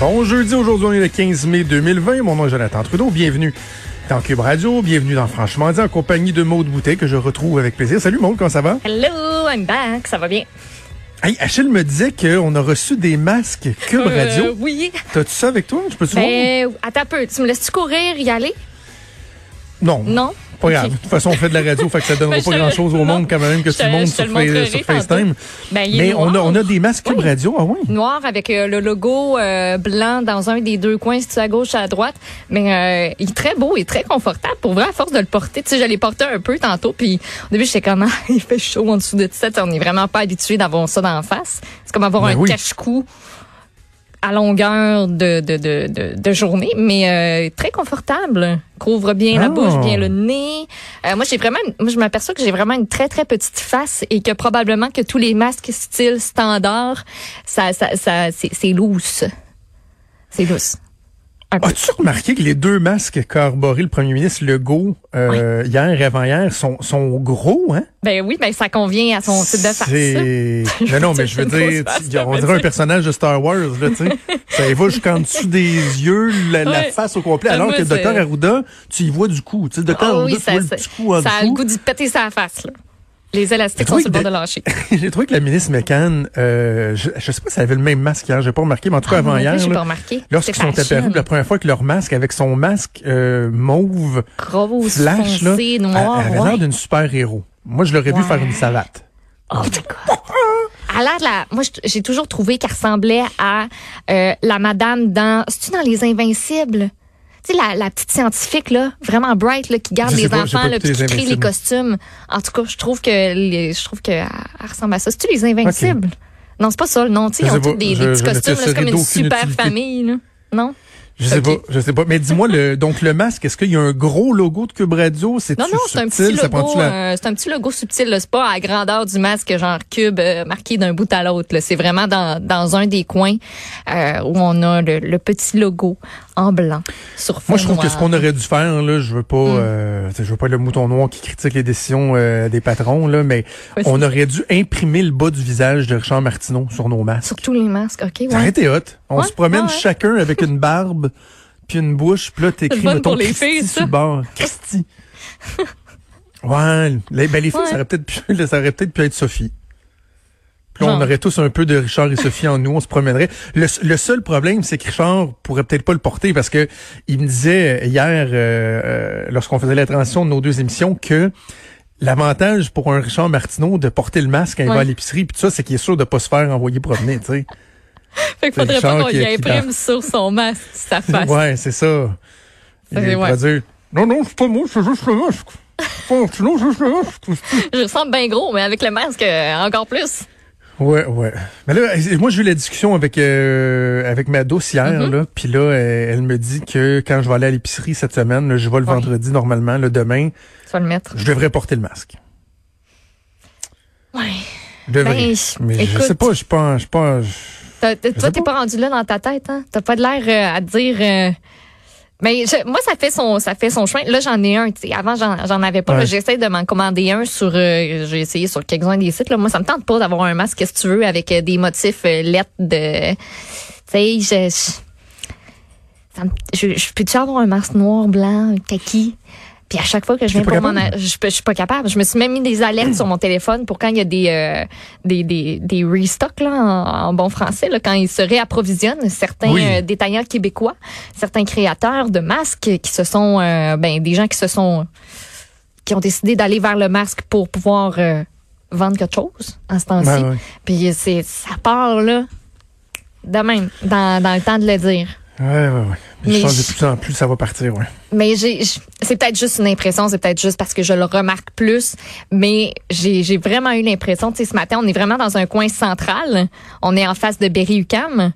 Bon jeudi, aujourd'hui on est le 15 mai 2020. Mon nom est Jonathan Trudeau. Bienvenue dans Cube Radio, bienvenue dans Franchement dit en compagnie de Maude Boutet que je retrouve avec plaisir. Salut Maude, comment ça va? Hello, I'm back. Ça va bien? Hey, Achille me disait qu'on a reçu des masques Cube Euh, Radio. oui. T'as-tu ça avec toi? Je peux te voir? Ben, attends un peu. Tu me laisses-tu courir, y aller? Non. Non? Pas grave. De toute façon, on fait de la radio, fait que ça donnera Ben, pas grand-chose au monde quand même que tout le monde sur, le sur. FaceTime. Ben, Mais on a, on a des masques Oui. Radio, ah oui? Noir avec euh, le logo euh, blanc dans un des deux coins, si à gauche, à droite. Mais euh, il est très beau et très confortable. Pour vrai, à force de le porter, tu sais, je l'ai porté un peu tantôt. Puis au début, j'étais comme, Ah, il fait chaud en dessous de ça. On n'est vraiment pas habitué d'avoir ça d'en face. C'est comme avoir Ben un oui. cache-cou à longueur de, de, de, de, de journée, mais euh, très confortable. Couvre bien la Ah. bouche, bien le nez. Euh, moi, j'ai vraiment, moi, je m'aperçois que j'ai vraiment une très très petite face et que probablement que tous les masques style standard, ça, ça, ça, c'est, c'est loose. C'est loose. Peu. As-tu remarqué que les deux masques qu'a arboré le premier ministre Legault euh, hier et avant-hier sont, sont gros, hein? Ben oui, ben ça convient à son type de face. Non, non, mais je veux dire, tu- on dirait un personnage de Star Wars, là, tu sais. Ça va jusqu'en dessous des yeux, la, la face au complet, Ah, alors que le docteur Arruda, tu y vois du coup. Tu sais, le docteur Ah Arruda, oui, tu ça, vois le ça, petit coup en ça a le dessous. goût d'y péter sa face, là. Les élastiques sont sur le bord de- lâcher. J'ai trouvé que la ministre McCann, euh, je, je sais pas si elle avait le même masque hier, j'ai pas remarqué, mais en tout cas Ah, avant hier, là, lorsqu'ils sont apparus la première fois que leur masque, avec son masque euh, mauve Grosse, flash, là, foncée, elle, elle avait ouais. l'air d'une super-héros. Moi, je l'aurais vu Ouais. faire une salade. Oh my God. Elle a l'air de la- moi, j'ai toujours trouvé qu'elle ressemblait à euh, la madame dans. C'est-tu dans Les Invincibles? Tu sais, la, la petite scientifique, là, vraiment bright, là, qui garde les pas, enfants, là, puis qui crée les costumes. En tout cas, je trouve que les, je trouve que elle elle ressemble à ça. C'est-tu Les Invincibles? Non, c'est pas ça, non. Tu sais, ils ont tous des, petits costumes, là, c'est comme une super famille, là. Non? Je sais pas, je sais pas. Mais dis-moi, le, donc le masque, est-ce qu'il y a un gros logo de Cube Radio? C'est Non, non, c'est un petit logo, euh, c'est un petit logo subtil. C'est pas à la grandeur du masque, genre cube euh, marqué d'un bout à l'autre. C'est vraiment dans, dans un des coins euh, où on a le, le petit logo en blanc sur fond Moi, je trouve que ce qu'on aurait dû faire, là, je veux pas, Mm. euh, je veux pas le mouton noir qui critique les décisions euh, des patrons, là, mais on aurait dû imprimer le bas du visage de Richard Martineau sur nos masques. Sur tous les masques, OK, Ça aurait ouais. été hot. On Ouais, se promène ouais. chacun avec une barbe puis une bouche, puis là, t'écris, mettons, les Christy filles, sur bord. Christy. ouais, les, ben, les filles, Ouais. ça aurait peut-être pu, ça aurait peut-être pu être Sophie. Puis on aurait tous un peu de Richard et Sophie en nous, on se promènerait. Le, le seul problème, c'est que Richard pourrait peut-être pas le porter parce que il me disait hier, euh, euh, lorsqu'on faisait la transition de nos deux émissions, que l'avantage pour un Richard Martineau de porter le masque quand il va à l'épicerie, puis tout ça, c'est qu'il est sûr de pas se faire envoyer promener, tu sais. Fait qu'il faudrait pas qu'on y imprime sur son masque sa face. Ouais, c'est ça. Il ouais. dire, non, non, c'est pas moi, c'est juste le masque. Sinon, c'est juste le masque. Je ressemble bien gros, mais avec le masque, euh, encore plus. Ouais, ouais. Mais là, moi, j'ai eu la discussion avec euh, avec ma douce hier, Mm-hmm. là, puis là, elle, elle me dit que quand je vais aller à l'épicerie cette semaine, là, je vais le Ouais. vendredi normalement, le demain, Tu vas le mettre. je devrais porter le masque. Ouais. Je devrais. Ben, Mais je écoute. sais pas, je suis pas, je pas. je- sais toi, t'es pas. rendu là dans ta tête, hein? T'as pas de l'air euh, à te dire. euh, Mais je- moi, ça fait son, ça fait son chemin. Là, j'en ai un. tu sais. Avant, j'en, avais pas. Ouais. J'essaie de m'en commander un sur. euh, j'ai essayé sur quelques-uns des sites. Là. Moi, ça me tente pas d'avoir un masque, qu'est-ce que tu veux, avec euh, des motifs lettres de. Tu sais, je. je, ça me- je, je peux-tu avoir un masque noir, blanc, kaki? Puis à chaque fois que je viens pour m'en... a- Je, suis pas capable. Je me suis même mis des alertes sur mon téléphone pour quand il y a des euh, des, des, des restocks là, en, en bon français, là, quand ils se réapprovisionnent, certains Oui. euh, détaillants québécois, certains créateurs de masques qui se sont... euh, ben, des gens qui se sont... qui ont décidé d'aller vers le masque pour pouvoir vendre quelque chose en ce temps-ci. Ouais. Puis c'est ça part là, de même, dans, dans le temps de le dire. Ouais, ouais, ouais. Mais je pense que de plus en plus, ça va partir, ouais. Mais j'ai, c'est peut-être juste une impression, c'est peut-être juste parce que je le remarque plus, mais j'ai, j'ai vraiment eu l'impression, tu sais, ce matin, on est vraiment dans un coin central, on est en face de Berry-UQAM,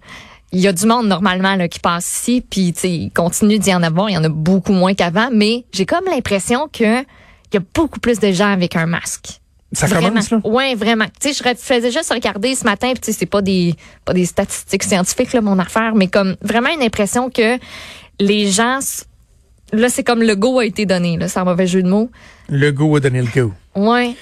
il y a du monde normalement là, qui passe ici, puis il continue d'y en avoir. Il y en a beaucoup moins qu'avant, mais j'ai comme l'impression que il y a beaucoup plus de gens avec un masque. Ça commence, là? Oui, vraiment. Tu sais, je faisais juste regarder ce matin, puis tu sais, c'est pas des, pas des statistiques scientifiques, là, mon affaire, mais comme vraiment une impression que les gens, là, c'est comme le go a été donné, là, c'est un mauvais jeu de mots. Le go a donné le go. Ouais.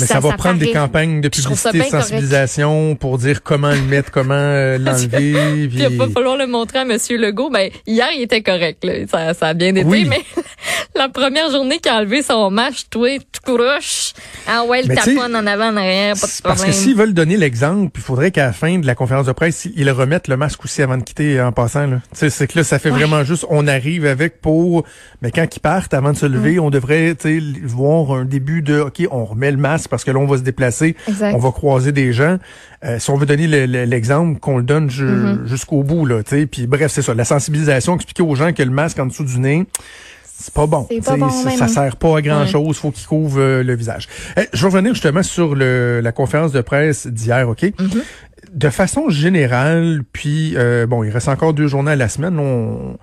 Mais ça, va prendre des campagnes de publicité, de sensibilisation pour dire comment le mettre, comment euh, l'enlever. puis il va pas falloir le montrer à Monsieur Legault. Ben, hier, il était correct. Là. Ça, ça a bien été, mais la première journée qu'il a enlevé son match, toi, tout courouche. Ah ouais, le taponne en avant, en arrière, pas de problème. Parce que s'ils veulent donner l'exemple, il faudrait qu'à la fin de la conférence de presse, ils remettent le masque aussi avant de quitter en passant. C'est que là, ça fait vraiment juste, on arrive avec pour... Mais quand ils partent, avant de se lever, on devrait voir un début de, OK, on remet le masque parce que là, on va se déplacer, on va croiser des gens. Euh, si on veut donner l'exemple, qu'on le donne mm-hmm. jusqu'au bout. là. Puis bref, c'est ça, la sensibilisation, expliquer aux gens que le masque en dessous du nez, c'est pas bon. Pas bon ça, sert pas à grand chose. Faut qu'il couvre euh, le visage. Eh, je vais revenir justement sur le, la conférence de presse d'hier, ok? Mm-hmm. De façon générale, puis euh, bon, il reste encore deux journées à la semaine. On,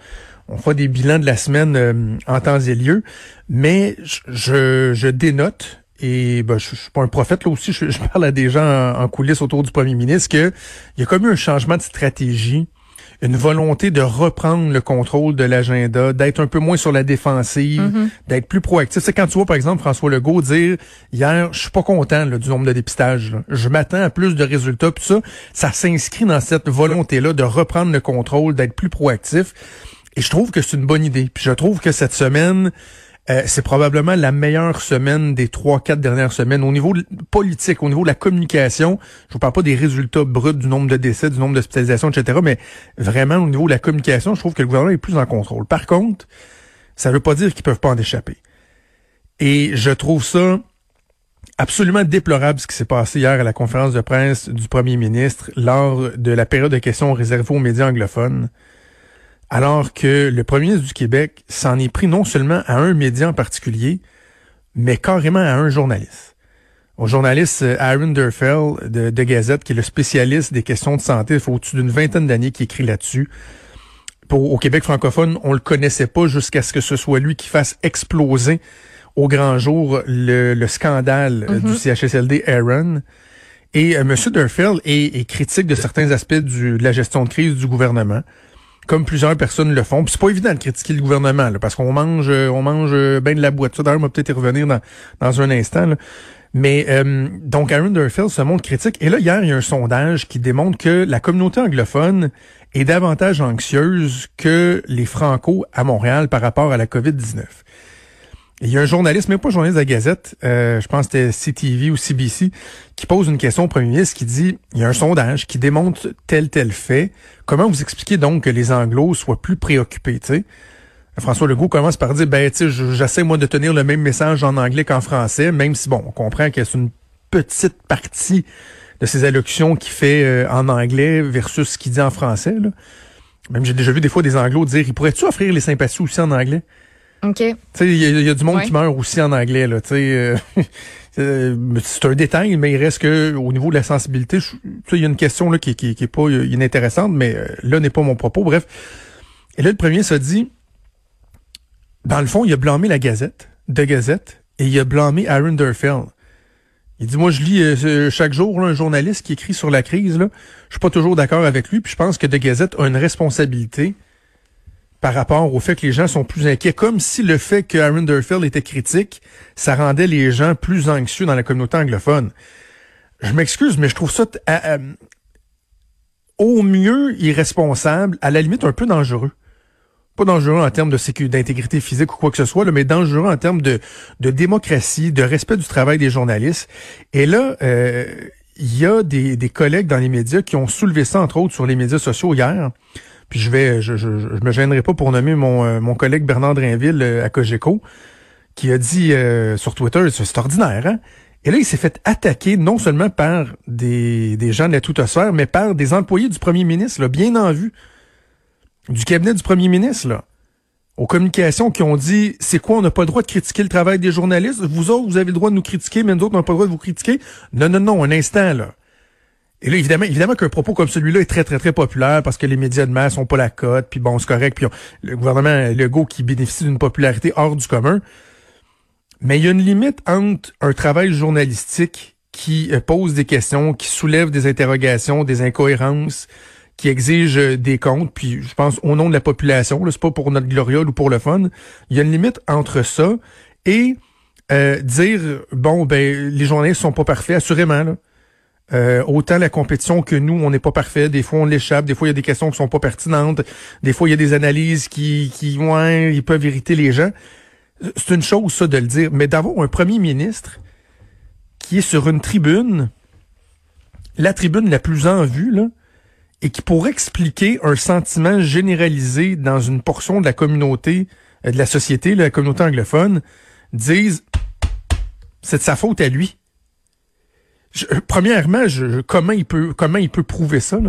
on fera des bilans de la semaine euh, en temps et lieu, mais je, je dénote et ben, je, suis pas un prophète là aussi, je, parle à des gens en, coulisses autour du premier ministre que il y a comme eu un changement de stratégie une volonté de reprendre le contrôle de l'agenda, d'être un peu moins sur la défensive, mm-hmm. d'être plus proactif. C'est quand tu vois, par exemple, François Legault dire hier, je suis pas content du nombre de dépistages. Je m'attends à plus de résultats. Puis ça, ça s'inscrit dans cette volonté-là de reprendre le contrôle, d'être plus proactif. Et je trouve que c'est une bonne idée. Puis je trouve que cette semaine, euh, c'est probablement la meilleure semaine des trois, quatre dernières semaines au niveau politique, au niveau de la communication. Je vous parle pas des résultats bruts du nombre de décès, du nombre d'hospitalisations, etc., mais vraiment au niveau de la communication, je trouve que le gouvernement est plus en contrôle. Par contre, ça veut pas dire qu'ils peuvent pas en échapper. Et je trouve ça absolument déplorable ce qui s'est passé hier à la conférence de presse du premier ministre lors de la période de questions réservée aux médias anglophones alors que le premier ministre du Québec s'en est pris non seulement à un média en particulier, mais carrément à un journaliste. Au journaliste euh, Aaron Durfell de, de, Gazette, qui est le spécialiste des questions de santé, il faut au-dessus d'une vingtaine d'années qui écrit là-dessus. Pour, au Québec francophone, on le connaissait pas jusqu'à ce que ce soit lui qui fasse exploser au grand jour le, scandale euh, du mm-hmm. CHSLD Aaron. Et euh, M. Durfell est, est, critique de certains aspects du, de la gestion de crise du gouvernement comme plusieurs personnes le font. C'est pas évident de critiquer le gouvernement, parce qu'on mange, euh, on mange euh, bien de la boîte. Ça, d'ailleurs, on va peut-être y revenir dans, dans un instant. Mais euh, donc Aaron Durfield se montre critique. Et là, hier, il y a un sondage qui démontre que la communauté anglophone est davantage anxieuse que les Franco à Montréal par rapport à la COVID-19. Il y a un journaliste, même pas journaliste de la Gazette, euh, je pense que c'était CTV ou CBC, qui pose une question au premier ministre qui dit, il y a un sondage qui démontre tel tel fait. Comment vous expliquez donc que les Anglos soient plus préoccupés, tu sais? François Legault commence par dire, ben, tu sais, j'essaie, moi, de tenir le même message en anglais qu'en français, même si, bon, on comprend que c'est une petite partie de ses allocutions qu'il fait euh, en anglais versus ce qu'il dit en français, là. Même j'ai déjà vu des fois des Anglos dire, il pourrait-tu offrir les sympathies aussi en anglais? OK. Il y, a du monde qui meurt aussi en anglais. Là, euh, c'est un détail, mais il reste que au niveau de la sensibilité, il y a une question là, qui, qui, qui est pas inintéressante, mais euh, là n'est pas mon propos. Bref. Et là, le premier se dit, dans le fond, il a blâmé la Gazette, de Gazette, et il a blâmé Aaron Durfell. Il dit, moi, je lis euh, chaque jour un journaliste qui écrit sur la crise. Là. Je suis pas toujours d'accord avec lui, puis je pense que De Gazette a une responsabilité par rapport au fait que les gens sont plus inquiets, comme si le fait que Aaron Durfield était critique, ça rendait les gens plus anxieux dans la communauté anglophone. Je m'excuse, mais je trouve ça au mieux irresponsable, à la limite un peu dangereux. Pas dangereux en termes de sécurité, d'intégrité physique ou quoi que ce soit, mais dangereux en termes de, de démocratie, de respect du travail des journalistes. Et là, euh, il y a des, des collègues dans les médias qui ont soulevé ça, entre autres, sur les médias sociaux hier. Puis je vais, je, je, me gênerai pas pour nommer mon, euh, mon collègue Bernard Drainville euh, à Cogeco, qui a dit euh, sur Twitter, c'est ordinaire, hein? Et là, il s'est fait attaquer non seulement par des, des gens de la toute-sphère, mais par des employés du premier ministre, là, bien en vue, du cabinet du premier ministre, là, aux communications qui ont dit, c'est quoi, on n'a pas le droit de critiquer le travail des journalistes? Vous autres, vous avez le droit de nous critiquer, mais nous autres, on pas le droit de vous critiquer? Non, non, non, un instant, là Et là, évidemment, évidemment qu'un propos comme celui-là est très, très, très populaire parce que les médias de masse ont pas la cote, puis bon, c'est correct, puis le gouvernement Legault qui bénéficie d'une popularité hors du commun. Mais il y a une limite entre un travail journalistique qui euh, pose des questions, qui soulève des interrogations, des incohérences, qui exige euh, des comptes, puis je pense au nom de la population, c'est pas pour notre gloriole ou pour le fun. Il y a une limite entre ça et euh, dire bon ben les journalistes sont pas parfaits, assurément. Là. Euh, autant la compétition que nous, on n'est pas parfait. Des fois, on l'échappe. Des fois, il y a des questions qui sont pas pertinentes. Des fois, il y a des analyses qui, qui ouais, ils peuvent irriter les gens. C'est une chose, ça, de le dire. Mais d'avoir un premier ministre qui est sur une tribune, la tribune la plus en vue, là, et qui pourrait expliquer un sentiment généralisé dans une portion de la communauté, euh, de la société, la communauté anglophone, disent c'est de sa faute à lui. Euh, premièrement, comment il peut comment il peut prouver ça?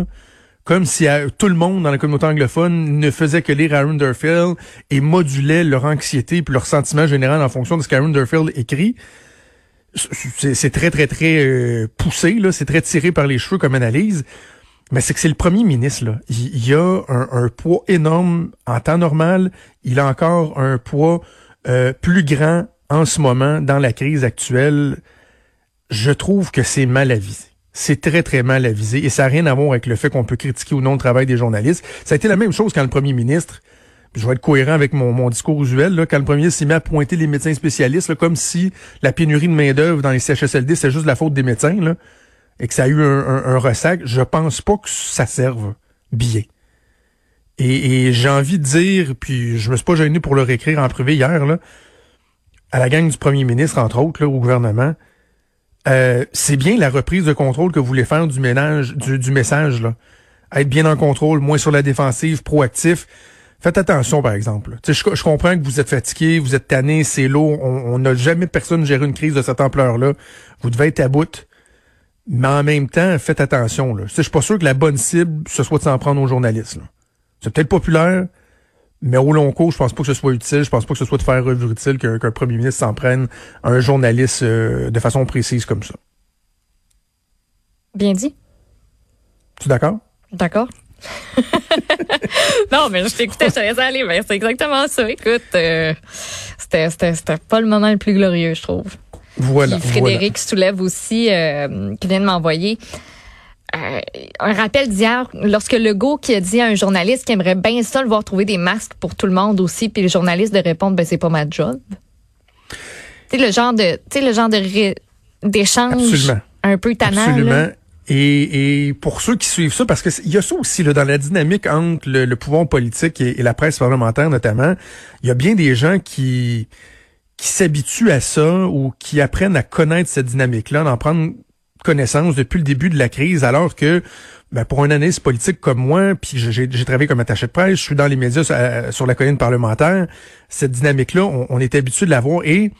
Comme si euh, tout le monde dans la communauté anglophone ne faisait que lire Aaron Durfield et modulait leur anxiété puis leur sentiment général en fonction de ce qu'Aaron écrit. C'est très très très euh, poussé là, c'est très tiré par les cheveux comme analyse. Mais c'est que c'est le premier ministre. Il, a un, un, poids énorme en temps normal. Il a encore un poids plus grand en ce moment dans la crise actuelle je trouve que c'est mal avisé. C'est très, très mal avisé et ça n'a rien à voir avec le fait qu'on peut critiquer ou non le travail des journalistes. Ça a été la même chose quand le premier ministre, je vais être cohérent avec mon, discours usuel, là, quand le premier ministre s'est mis à pointer les médecins spécialistes, comme si la pénurie de main-d'œuvre dans les CHSLD, c'est juste la faute des médecins, et que ça a eu un, un, ressac, je pense pas que ça serve bien. Et, et j'ai envie de dire, puis je me suis pas gêné pour le réécrire en privé hier, là, à la gang du premier ministre, entre autres, au gouvernement, euh, c'est bien la reprise de contrôle que vous voulez faire du ménage, du, message, là. Être bien en contrôle, moins sur la défensive, proactif. Faites attention, par exemple. Je, comprends que vous êtes fatigué, vous êtes tanné, c'est lourd. On n'a jamais personne géré une crise de cette ampleur-là. Vous devez être à bout. Mais en même temps, faites attention. Je suis pas sûr que la bonne cible, ce soit de s'en prendre aux journalistes. C'est peut-être populaire, mais au long cours, je pense pas que ce soit utile. Je pense pas que ce soit de faire revue utile qu'un premier ministre s'en prenne à un journaliste euh, de façon précise comme ça. Bien dit. Tu es d'accord? D'accord. non, mais je t'écoutais, je te laissais aller. Mais c'est exactement ça. Écoute, euh, c'était, pas le moment le plus glorieux, je trouve. Voilà. Frédéric soulève aussi, euh, qui vient de m'envoyer. Euh, un rappel d'hier, lorsque Legault qui a dit à un journaliste qui aimerait bien ça le voir trouver des masques pour tout le monde aussi, puis le journaliste de répondre ben c'est pas ma job. Tu le genre de, tu le genre de d'échange un peu tannant. Absolument. Et, et, pour ceux qui suivent ça, parce que il y a ça aussi là, dans la dynamique entre le, pouvoir politique et, la presse parlementaire notamment, il y a bien des gens qui qui s'habituent à ça ou qui apprennent à connaître cette dynamique-là, d'en prendre connaissance depuis le début de la crise, alors que ben, pour un analyste politique comme moi, puis j'ai travaillé comme attaché de presse, je suis dans les médias euh, sur, la colline parlementaire, cette dynamique-là, on, est habitué de l'avoir et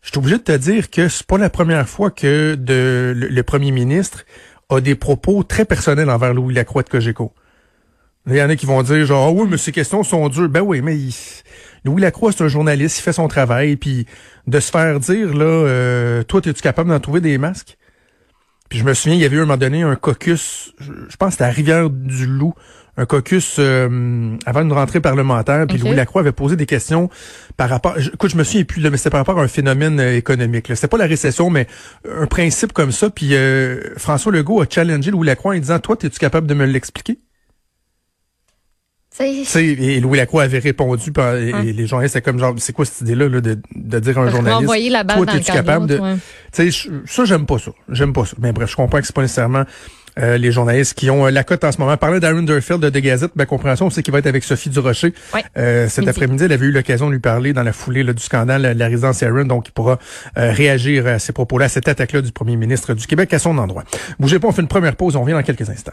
je suis obligé de te dire que c'est pas la première fois que de, le, premier ministre a des propos très personnels envers Louis Lacroix de Cogeco. Il y en a qui vont dire genre ah oui mais ces questions sont dures. Ben oui mais Louis Lacroix c'est un journaliste, il fait son travail puis de se faire dire là euh, toi es-tu capable d'en trouver des masques? Puis je me souviens, il y avait eu à un moment donné un caucus, je, pense que c'était à Rivière-du-Loup, un caucus euh, avant une rentrée parlementaire. Puis Louis Lacroix avait posé des questions par rapport... écoute, je me souviens plus, mais c'était par rapport à un phénomène euh, économique. C'était pas la récession, mais un principe comme ça. Puis euh, François Legault a challengé Louis Lacroix en disant, toi, es-tu capable de me l'expliquer? Et Louis Lacroix avait répondu, et, hein? les journalistes étaient comme genre, c'est quoi cette idée-là de, de dire à un journaliste, la toi, es-tu capable de... sais, Ça, j'aime pas ça. J'aime pas ça. Mais bref, je comprends que c'est pas nécessairement euh, les journalistes qui ont euh, la cote en ce moment. Parler d'Aaron Durfield de The Gazette, ma compréhension, c'est qu'il va être avec Sophie Durocher. Euh, cet après-midi, elle avait eu l'occasion de lui parler dans la foulée du scandale de la résidence Aaron, donc il pourra réagir à ces propos-là, à cette attaque-là du premier ministre du Québec à son endroit. Bougez pas, on fait une première pause, on revient dans quelques instants.